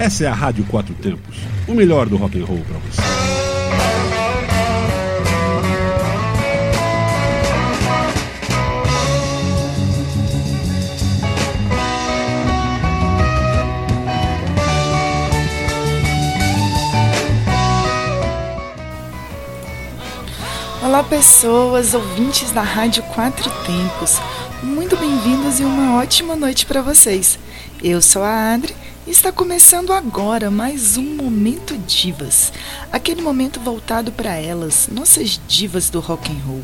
Essa é a Rádio Quatro Tempos, o melhor do rock and roll para você. Olá, pessoas, ouvintes da Rádio Quatro Tempos. Muito bem-vindos e uma ótima noite para vocês. Eu sou a Adri está começando agora mais um Momento Divas. Aquele momento voltado para elas, nossas divas do rock and roll.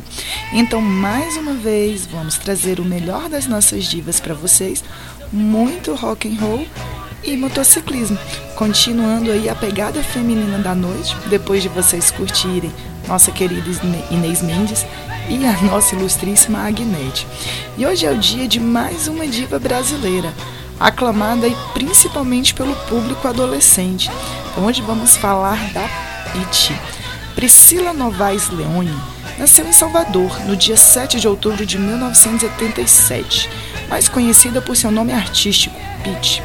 Então, mais uma vez, vamos trazer o melhor das nossas divas para vocês. Muito rock and roll e motociclismo. Continuando aí a pegada feminina da noite, depois de vocês curtirem nossa querida Inês Mendes e a nossa ilustríssima Agnete. E hoje é o dia de mais uma diva brasileira, aclamada e principalmente pelo público adolescente. Hoje vamos falar da Pete. Priscila Novaes Leone nasceu em Salvador no dia 7 de outubro de 1987, mais conhecida por seu nome artístico, Pete.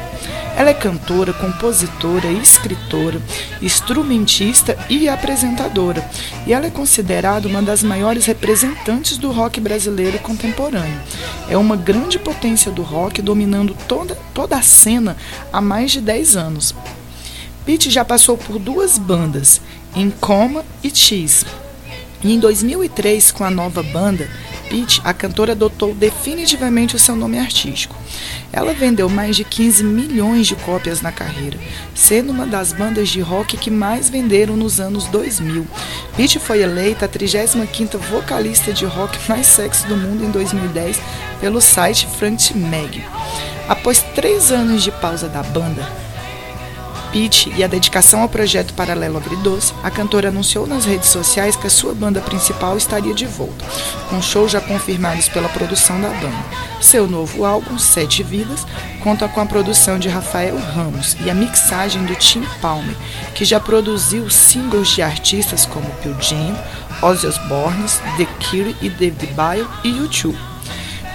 Ela é cantora, compositora, escritora, instrumentista e apresentadora, e ela é considerada uma das maiores representantes do rock brasileiro contemporâneo. É uma grande potência do rock, dominando toda, toda a cena há mais de 10 anos. Pete já passou por duas bandas, Em Coma e Cheese. E em 2003, com a nova banda, Pete, a cantora adotou definitivamente o seu nome artístico. Ela vendeu mais de 15 milhões de cópias na carreira, sendo uma das bandas de rock que mais venderam nos anos 2000. Pete foi eleita a 35ª vocalista de rock mais sexy do mundo em 2010 pelo site Front Mag. Após três anos de pausa da banda, pitch e a dedicação ao projeto Paralelo Agridoce, a cantora anunciou nas redes sociais que a sua banda principal estaria de volta, com shows já confirmados pela produção da banda. Seu novo álbum, Sete Vidas, conta com a produção de Rafael Ramos e a mixagem do Tim Palmer, que já produziu singles de artistas como Pearl Jam, Ozzy Osbourne, The Cure e David Bile e U2.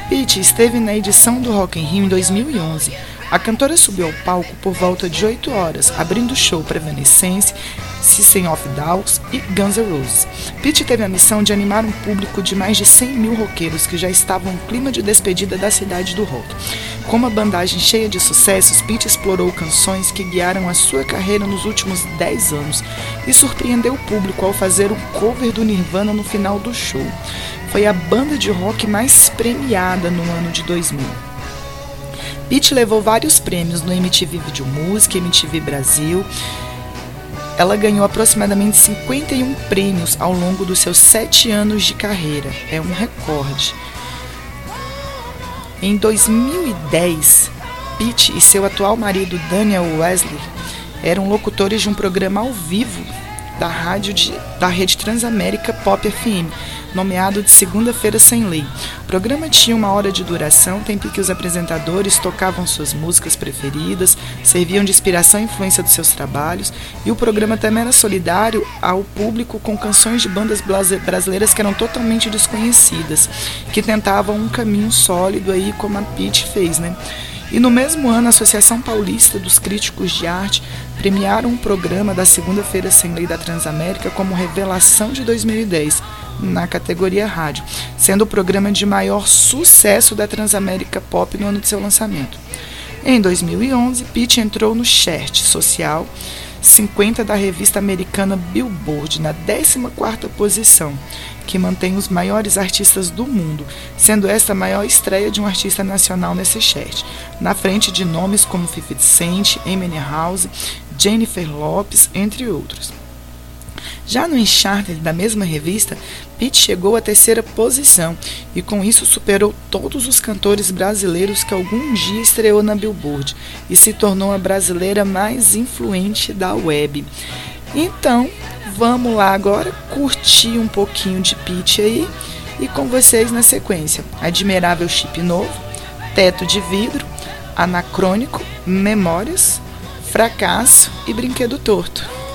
Pete esteve na edição do Rock in Rio em 2011, a cantora subiu ao palco por volta de 8 horas, abrindo show para Evanescence, System of Dogs e Guns N' Roses. Pete teve a missão de animar um público de mais de 100 mil roqueiros que já estavam no clima de despedida da cidade do rock. Com uma bandagem cheia de sucessos, Pete explorou canções que guiaram a sua carreira nos últimos 10 anos e surpreendeu o público ao fazer um cover do Nirvana no final do show. Foi a banda de rock mais premiada no ano de 2000. Pete levou vários prêmios no MTV Video Music, MTV Brasil. Ela ganhou aproximadamente 51 prêmios ao longo dos seus sete anos de carreira. É um recorde. Em 2010, Pete e seu atual marido Daniel Wesley eram locutores de um programa ao vivo da rádio de, da rede Transamérica Pop FM, nomeado de Segunda-feira Sem Lei. O programa tinha uma hora de duração, tempo que os apresentadores tocavam suas músicas preferidas, serviam de inspiração e influência dos seus trabalhos, e o programa também era solidário ao público com canções de bandas brasileiras que eram totalmente desconhecidas, que tentavam um caminho sólido aí, como a Pete fez, né? E no mesmo ano, a Associação Paulista dos Críticos de Arte premiaram um programa da Segunda-feira Sem Lei da Transamérica como Revelação de 2010, na categoria rádio, sendo o programa de maior sucesso da Transamérica Pop no ano de seu lançamento. Em 2011, Pete entrou no chart social 50 da revista americana Billboard, na 14ª posição, que mantém os maiores artistas do mundo, sendo esta a maior estreia de um artista nacional nesse chart, na frente de nomes como 50 Cent, Eminem House, Jennifer Lopes, entre outros. Já no Uncharted da mesma revista, Pete chegou à terceira posição e com isso superou todos os cantores brasileiros que algum dia estreou na Billboard e se tornou a brasileira mais influente da web. Então, vamos lá agora curtir um pouquinho de Pete aí e com vocês na sequência: Admirável Chip Novo, Teto de Vidro, Anacrônico, Memórias, Fracasso e Brinquedo Torto.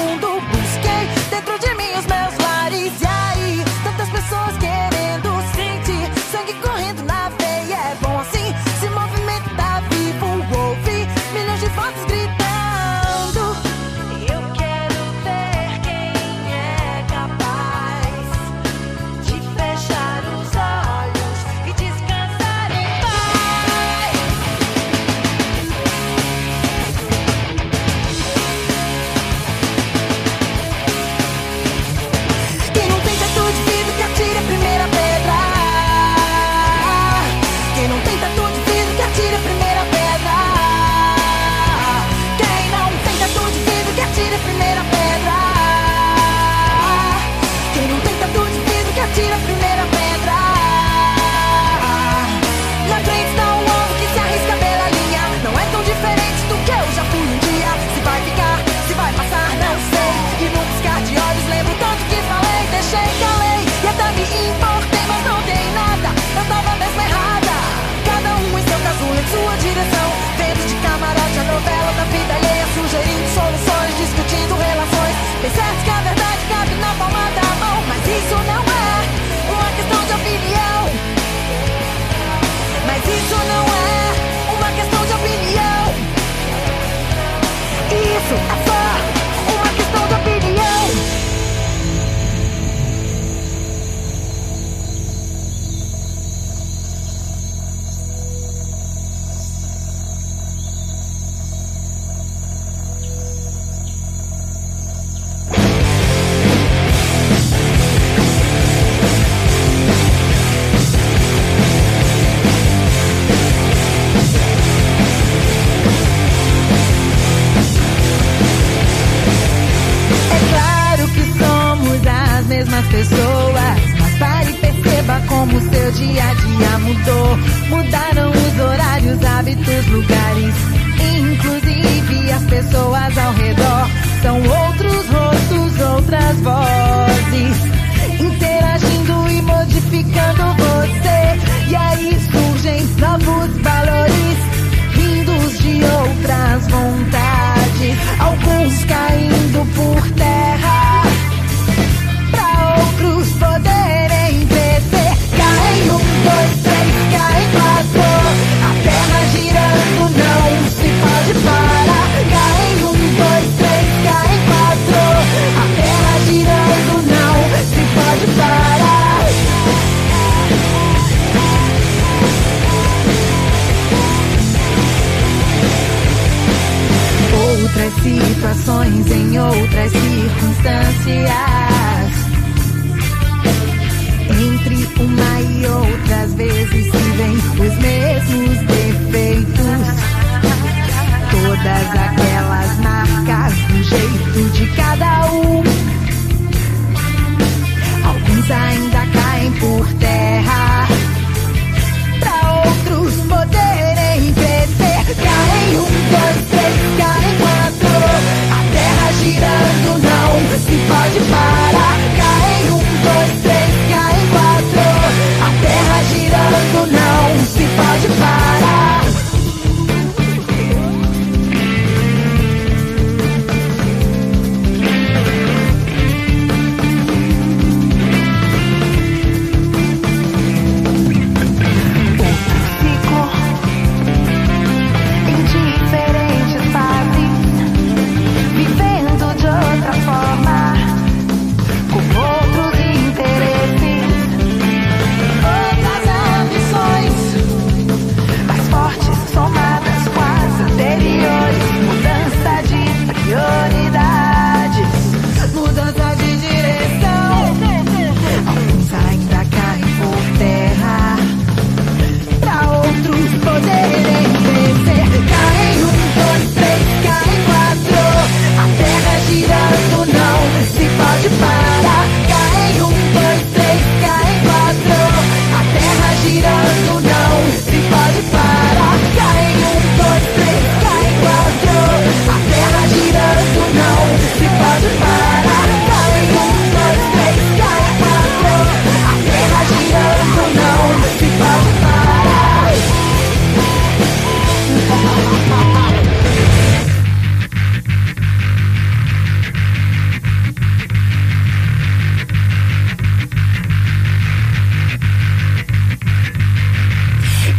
Gira sugerindo soluções, discutindo relações. pensando certo que a verdade cabe na palma da mão, mas isso não é uma questão de opinião. Mas isso não é.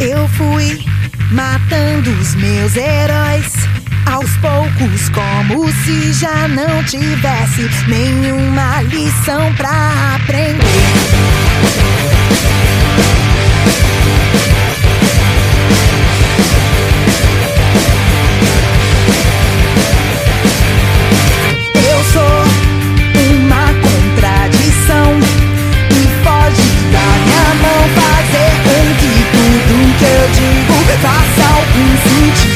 Eu fui matando os meus heróis aos poucos, como se já não tivesse nenhuma lição pra aprender. future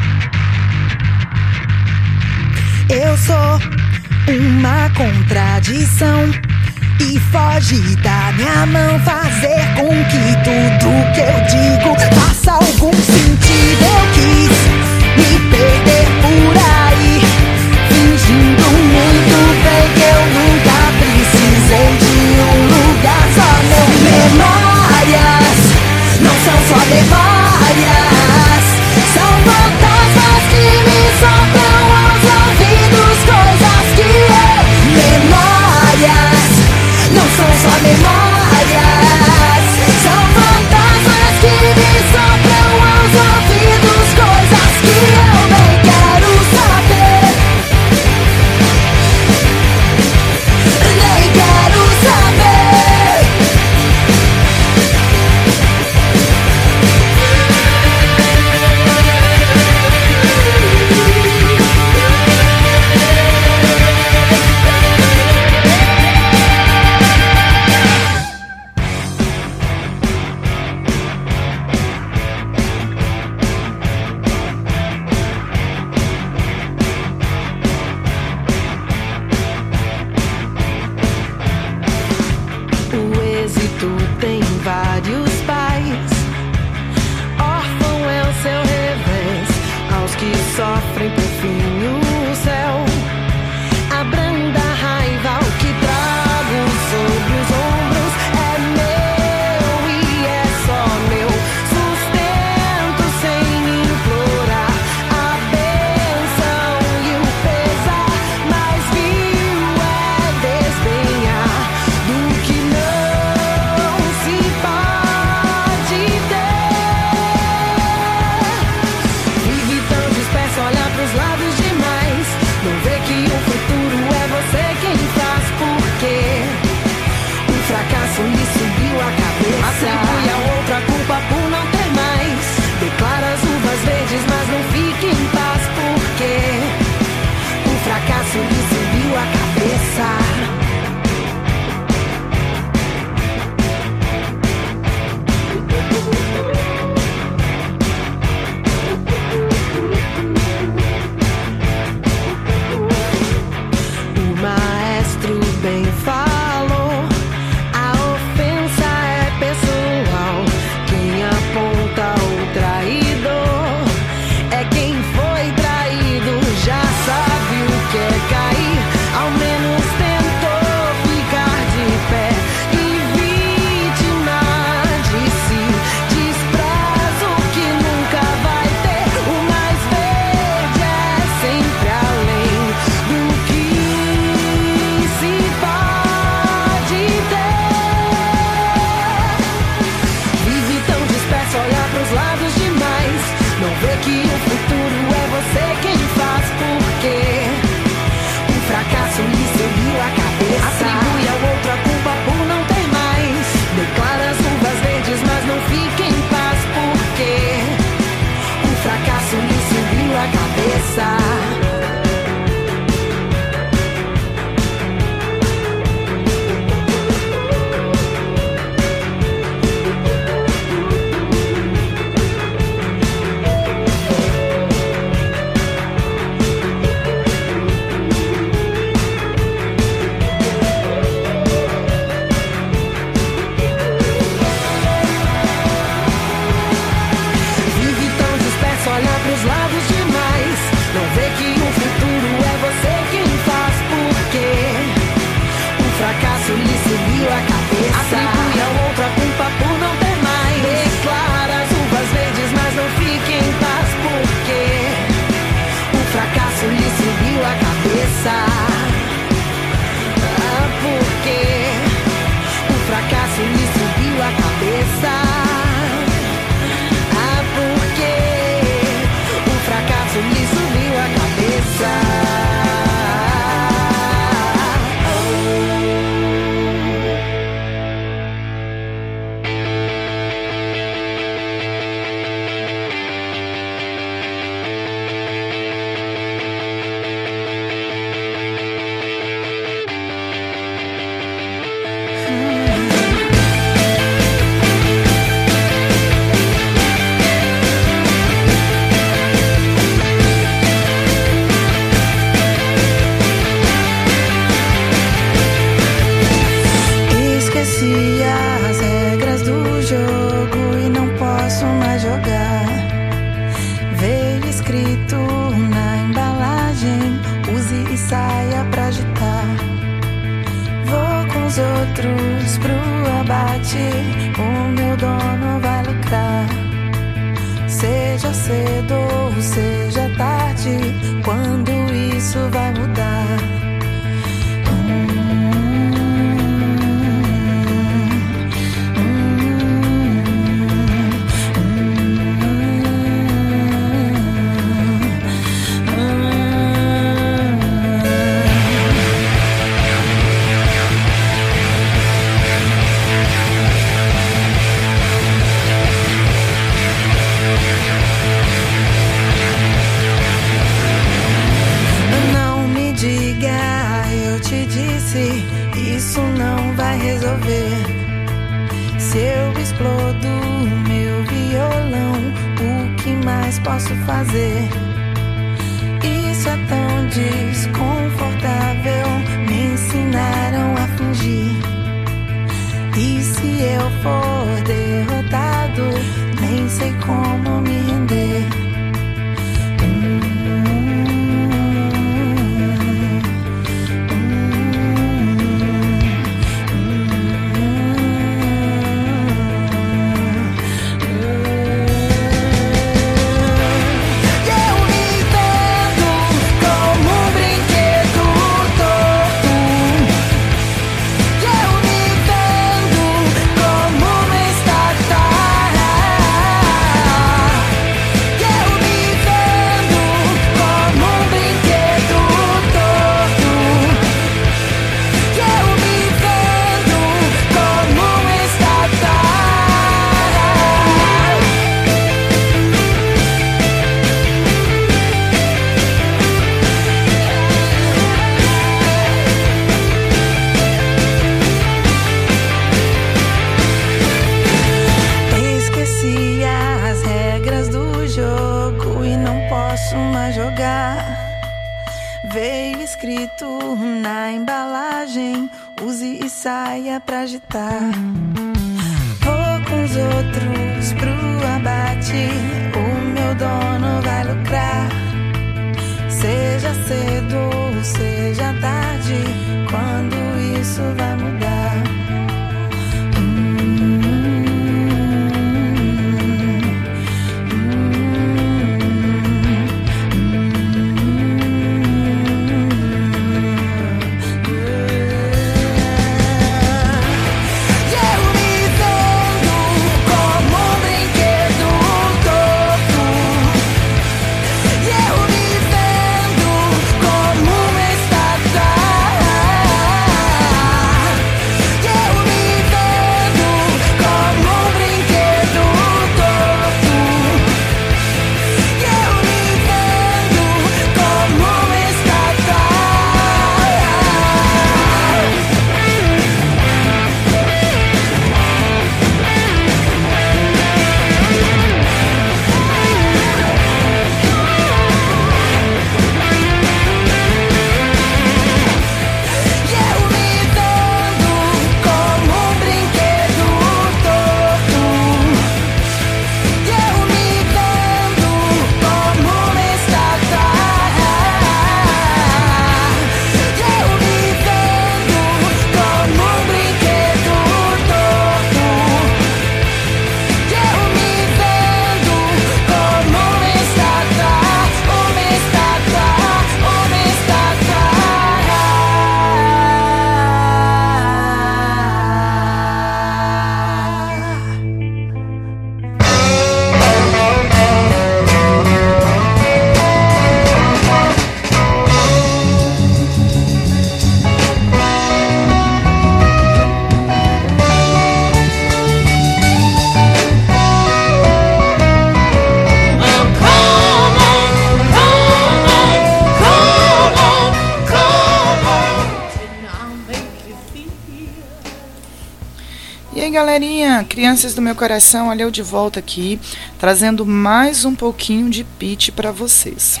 crianças do meu coração, olha eu de volta aqui, trazendo mais um pouquinho de pitch para vocês.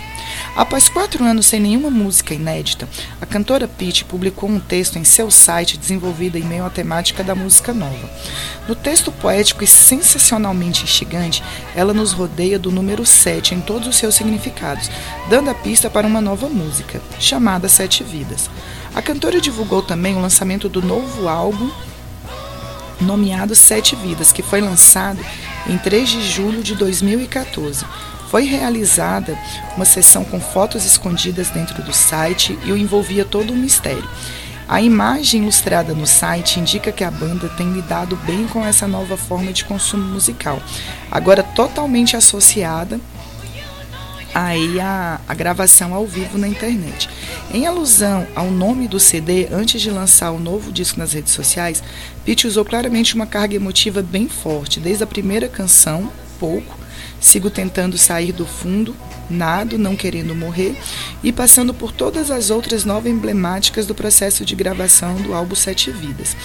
Após quatro anos sem nenhuma música inédita, a cantora Pete publicou um texto em seu site desenvolvido em meio à temática da música nova. No texto poético e sensacionalmente instigante, ela nos rodeia do número 7 em todos os seus significados, dando a pista para uma nova música, chamada Sete Vidas. A cantora divulgou também o lançamento do novo álbum nomeado Sete Vidas, que foi lançado em 3 de julho de 2014. Foi realizada uma sessão com fotos escondidas dentro do site e o envolvia todo um mistério. A imagem ilustrada no site indica que a banda tem lidado bem com essa nova forma de consumo musical, agora totalmente associada aí a, a gravação ao vivo na internet. Em alusão ao nome do CD, antes de lançar o novo disco nas redes sociais, Pete usou claramente uma carga emotiva bem forte, desde a primeira canção, pouco, sigo tentando sair do fundo, nado, não querendo morrer, e passando por todas as outras nove emblemáticas do processo de gravação do álbum Sete Vidas.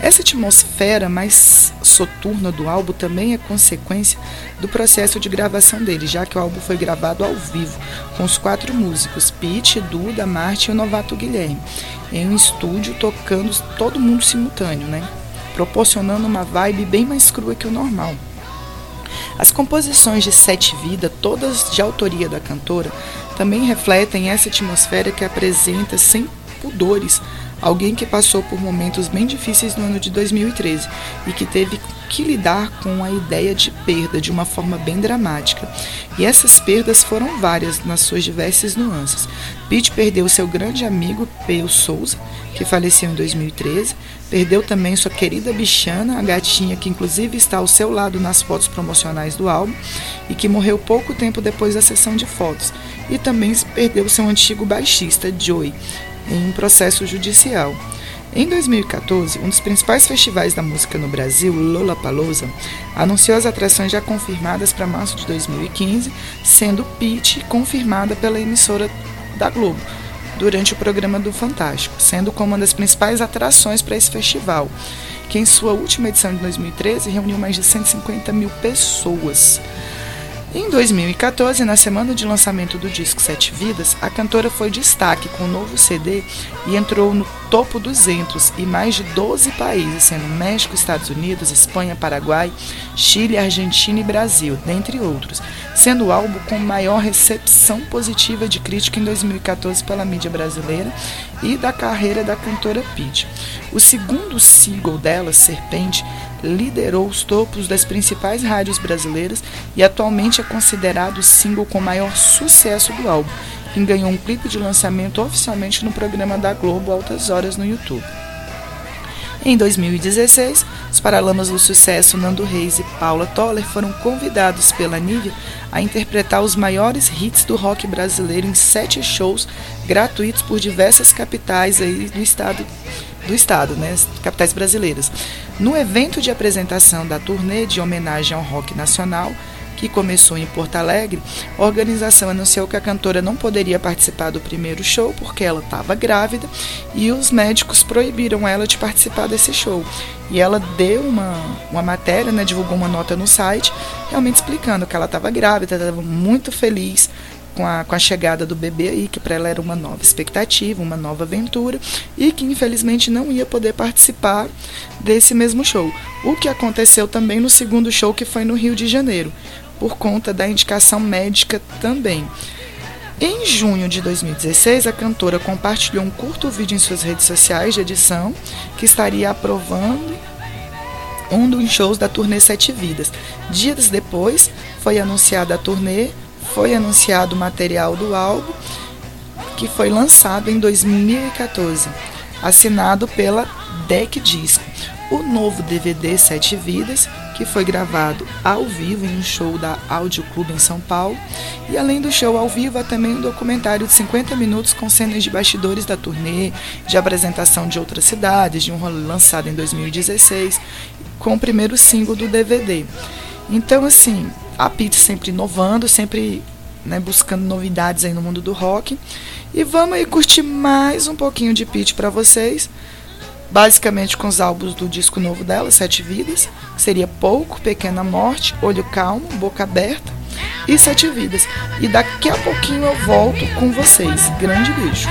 Essa atmosfera mais soturna do álbum também é consequência do processo de gravação dele, já que o álbum foi gravado ao vivo, com os quatro músicos, Pete, Duda, Marte e o novato Guilherme, em um estúdio tocando todo mundo simultâneo, né? Proporcionando uma vibe bem mais crua que o normal. As composições de Sete Vida, todas de autoria da cantora, também refletem essa atmosfera que apresenta sem pudores alguém que passou por momentos bem difíceis no ano de 2013 e que teve que lidar com a ideia de perda de uma forma bem dramática. E essas perdas foram várias nas suas diversas nuances. Pete perdeu seu grande amigo Peu Souza, que faleceu em 2013, perdeu também sua querida bichana, a gatinha que inclusive está ao seu lado nas fotos promocionais do álbum e que morreu pouco tempo depois da sessão de fotos, e também perdeu seu antigo baixista Joey em um processo judicial. Em 2014, um dos principais festivais da música no Brasil, Lollapalooza, anunciou as atrações já confirmadas para março de 2015, sendo Pitch confirmada pela emissora da Globo durante o programa do Fantástico, sendo como uma das principais atrações para esse festival, que em sua última edição de 2013 reuniu mais de 150 mil pessoas. Em 2014, na semana de lançamento do disco Sete Vidas, a cantora foi destaque com o um novo CD e entrou no topo 200 em mais de 12 países, sendo México, Estados Unidos, Espanha, Paraguai, Chile, Argentina e Brasil, dentre outros, sendo o álbum com maior recepção positiva de crítica em 2014 pela mídia brasileira e da carreira da cantora Pete. O segundo single dela, Serpente, liderou os topos das principais rádios brasileiras e atualmente é considerado o single com maior sucesso do álbum, que ganhou um clipe de lançamento oficialmente no programa da Globo Altas Horas no YouTube. Em 2016, os Paralamas do Sucesso Nando Reis e Paula Toller foram convidados pela Nívia a interpretar os maiores hits do rock brasileiro em sete shows gratuitos por diversas capitais aí do estado do estado, né, capitais brasileiras. No evento de apresentação da turnê de homenagem ao rock nacional, que começou em Porto Alegre, a organização anunciou que a cantora não poderia participar do primeiro show porque ela estava grávida e os médicos proibiram ela de participar desse show. E ela deu uma, uma matéria, né, divulgou uma nota no site, realmente explicando que ela estava grávida, estava muito feliz com a, com a chegada do bebê aí, que para ela era uma nova expectativa, uma nova aventura, e que infelizmente não ia poder participar desse mesmo show. O que aconteceu também no segundo show, que foi no Rio de Janeiro, por conta da indicação médica também. Em junho de 2016, a cantora compartilhou um curto vídeo em suas redes sociais de edição que estaria aprovando um dos shows da turnê Sete Vidas. Dias depois, foi anunciada a turnê foi anunciado o material do álbum, que foi lançado em 2014, assinado pela Deck Disco. O novo DVD Sete Vidas, que foi gravado ao vivo em um show da Audio Club em São Paulo. E além do show ao vivo, há também um documentário de 50 minutos com cenas de bastidores da turnê, de apresentação de outras cidades, de um rolê lançado em 2016, com o primeiro single do DVD. Então, assim, a Pete sempre inovando, sempre né, buscando novidades aí no mundo do rock. E vamos aí curtir mais um pouquinho de Pete para vocês. Basicamente com os álbuns do disco novo dela, Sete Vidas, que seria Pouco, Pequena Morte, Olho Calmo, Boca Aberta e Sete Vidas. E daqui a pouquinho eu volto com vocês. Grande beijo.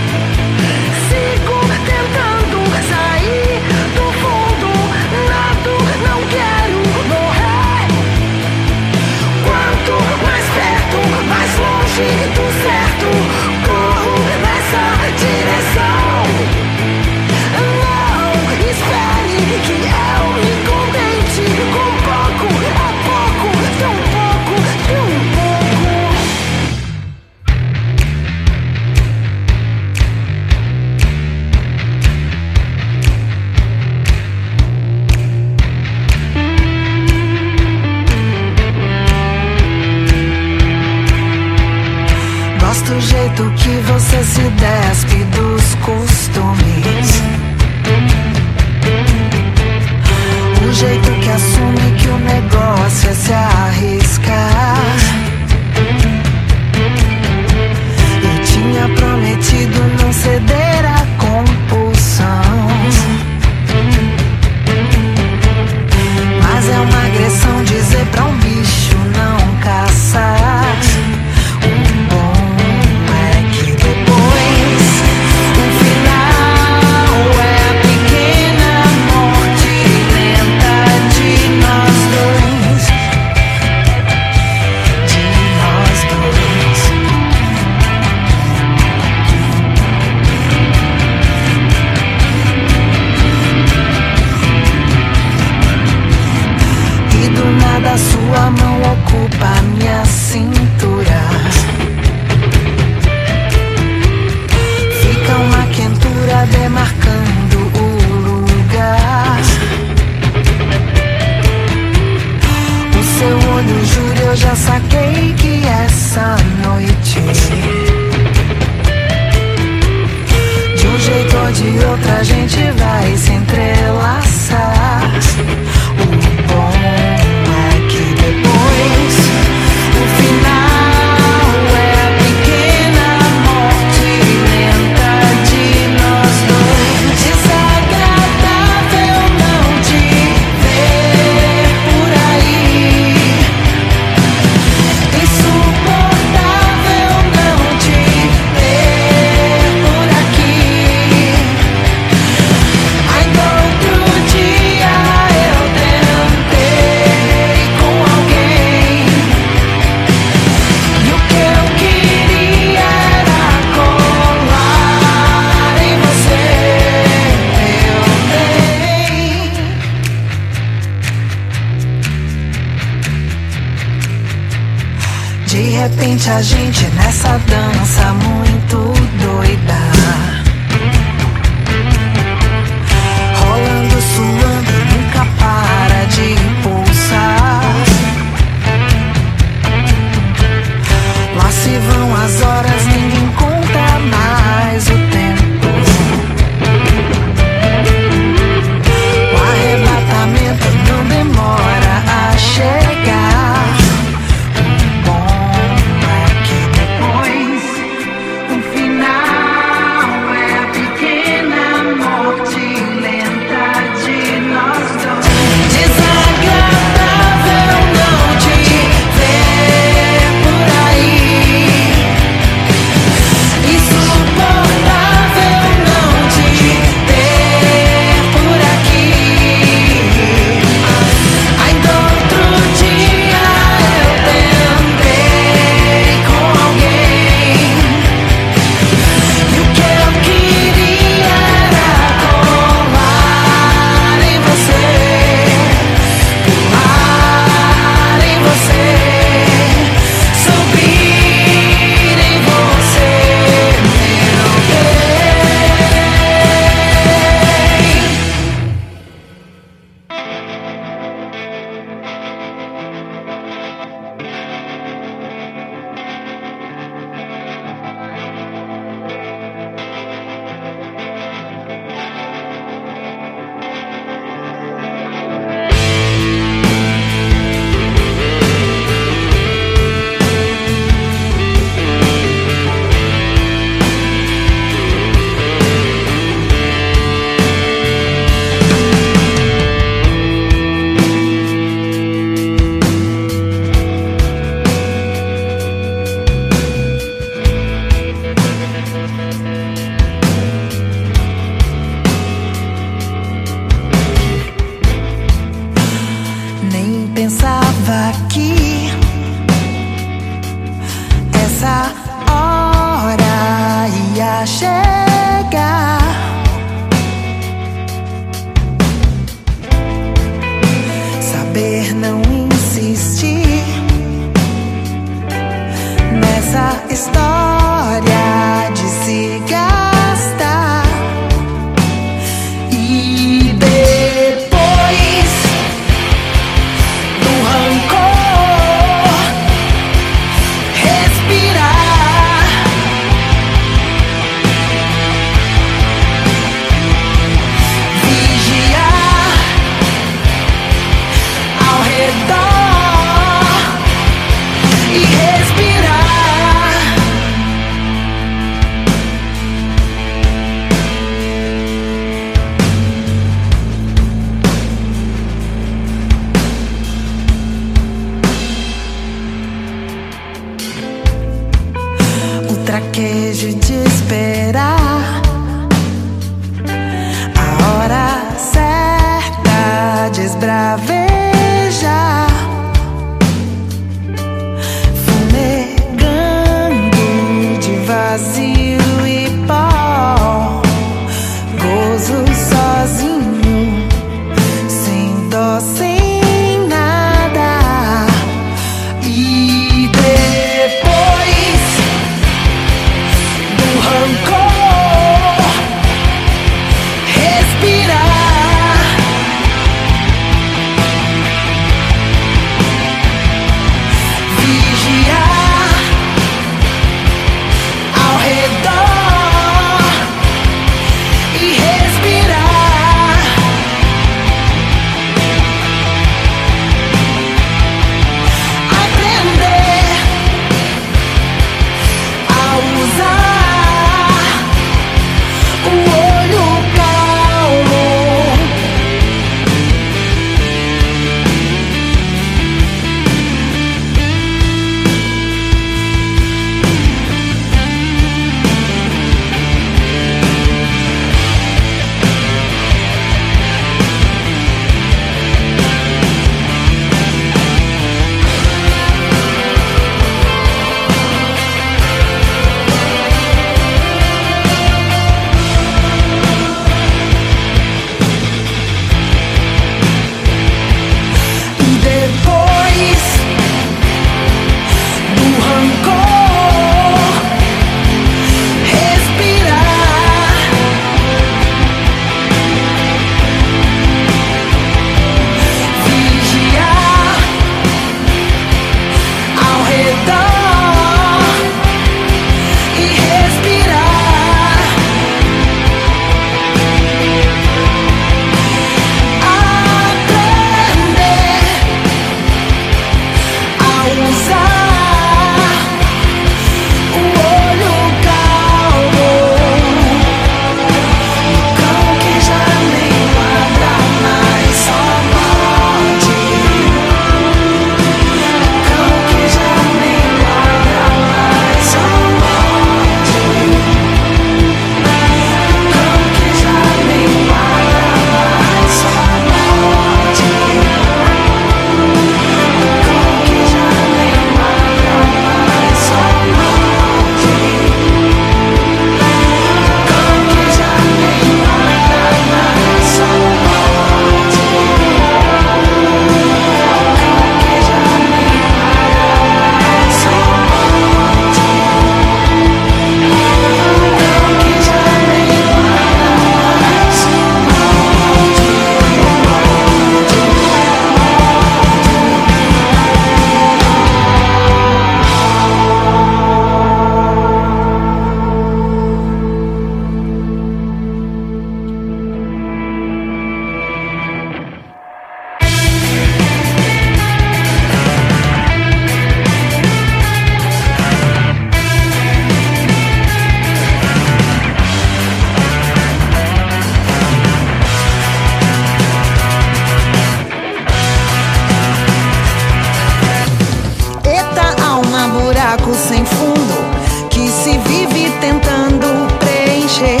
buraco sem fundo que se vive tentando preencher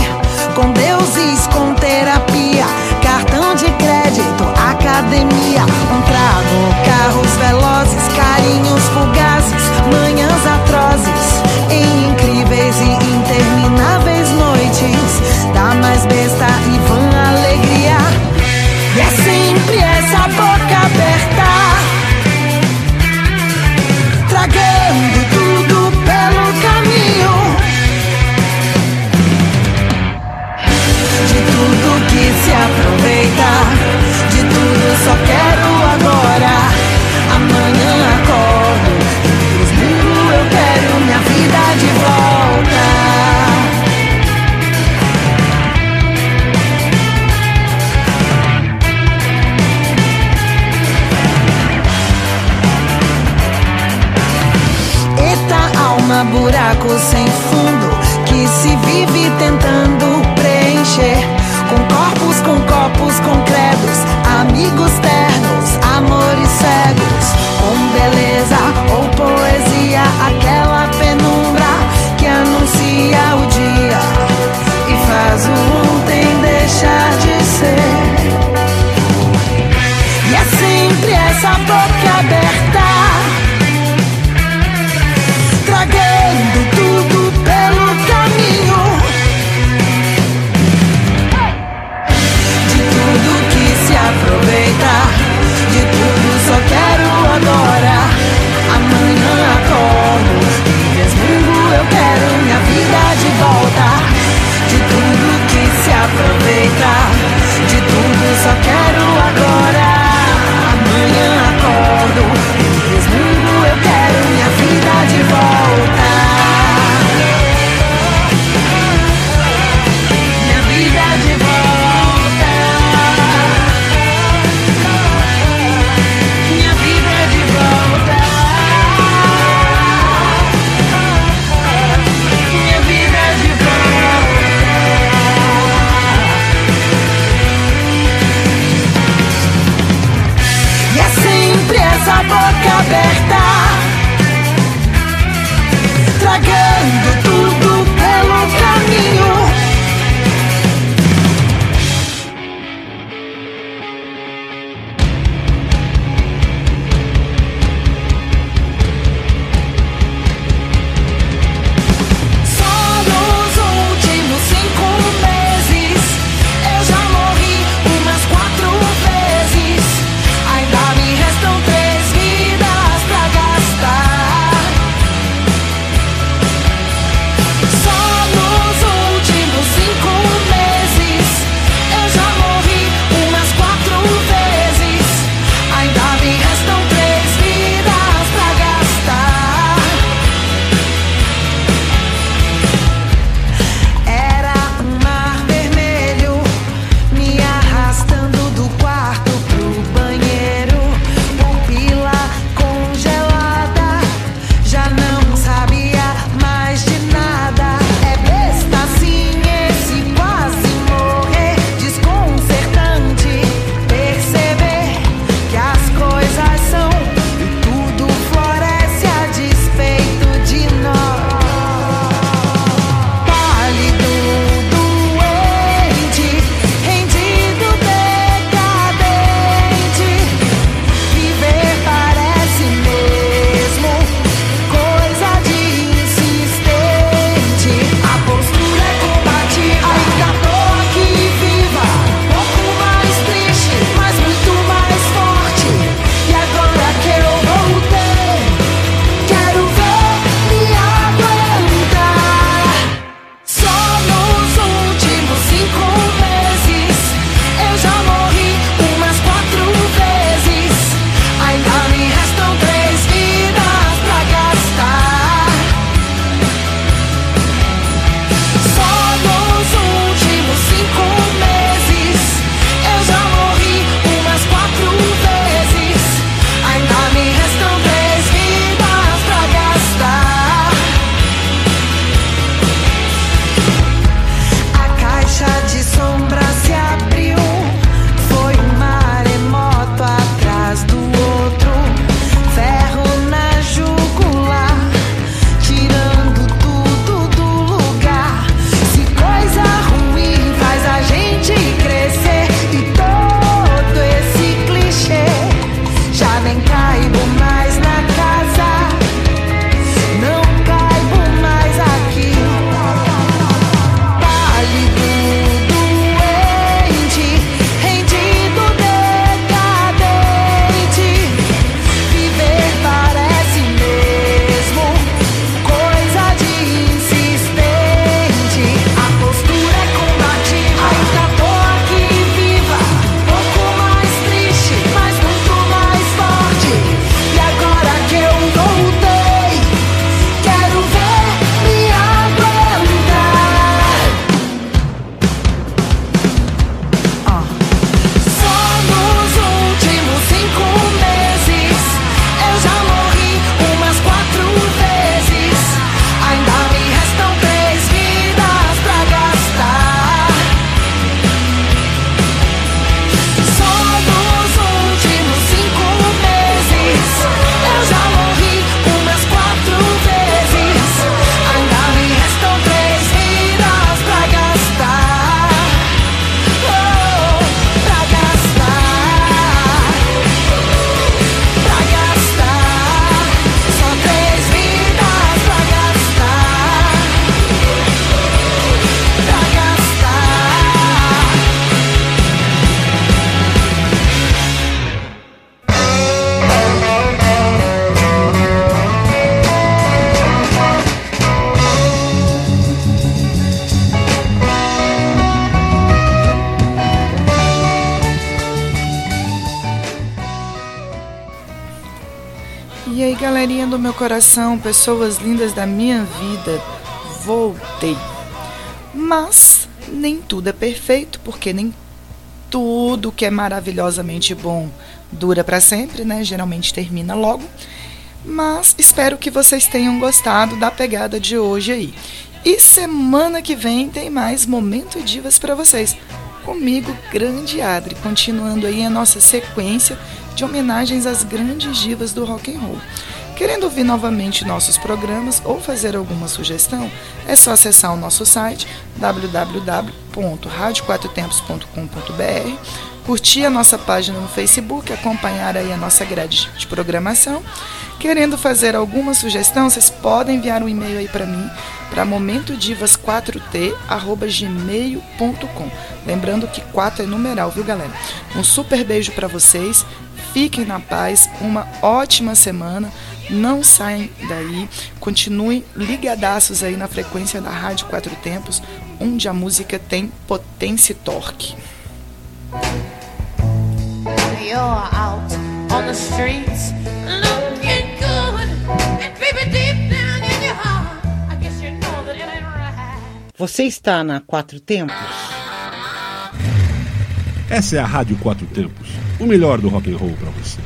com deuses do meu coração, pessoas lindas da minha vida, voltei. Mas nem tudo é perfeito, porque nem tudo que é maravilhosamente bom dura para sempre, né? Geralmente termina logo. Mas espero que vocês tenham gostado da pegada de hoje aí. E semana que vem tem mais Momento Divas para vocês. Comigo, Grande Adri, continuando aí a nossa sequência de homenagens às grandes divas do rock and roll. Querendo ouvir novamente nossos programas ou fazer alguma sugestão, é só acessar o nosso site www.radioquatrotempos.com.br, curtir a nossa página no Facebook, acompanhar aí a nossa grade de programação. Querendo fazer alguma sugestão, vocês podem enviar um e-mail aí para mim, para momentodivas4t@gmail.com. Lembrando que 4 é numeral, viu, galera? Um super beijo para vocês. Fiquem na paz, uma ótima semana. Não saem daí, continuem ligadaços aí na frequência da Rádio Quatro Tempos, onde a música tem potência e torque. You're out on the streets, looking good, and baby deep down in your heart, I guess you know that it ain't right. Você está na Quatro Tempos? Essa é a Rádio Quatro Tempos, o melhor do rock and roll para você.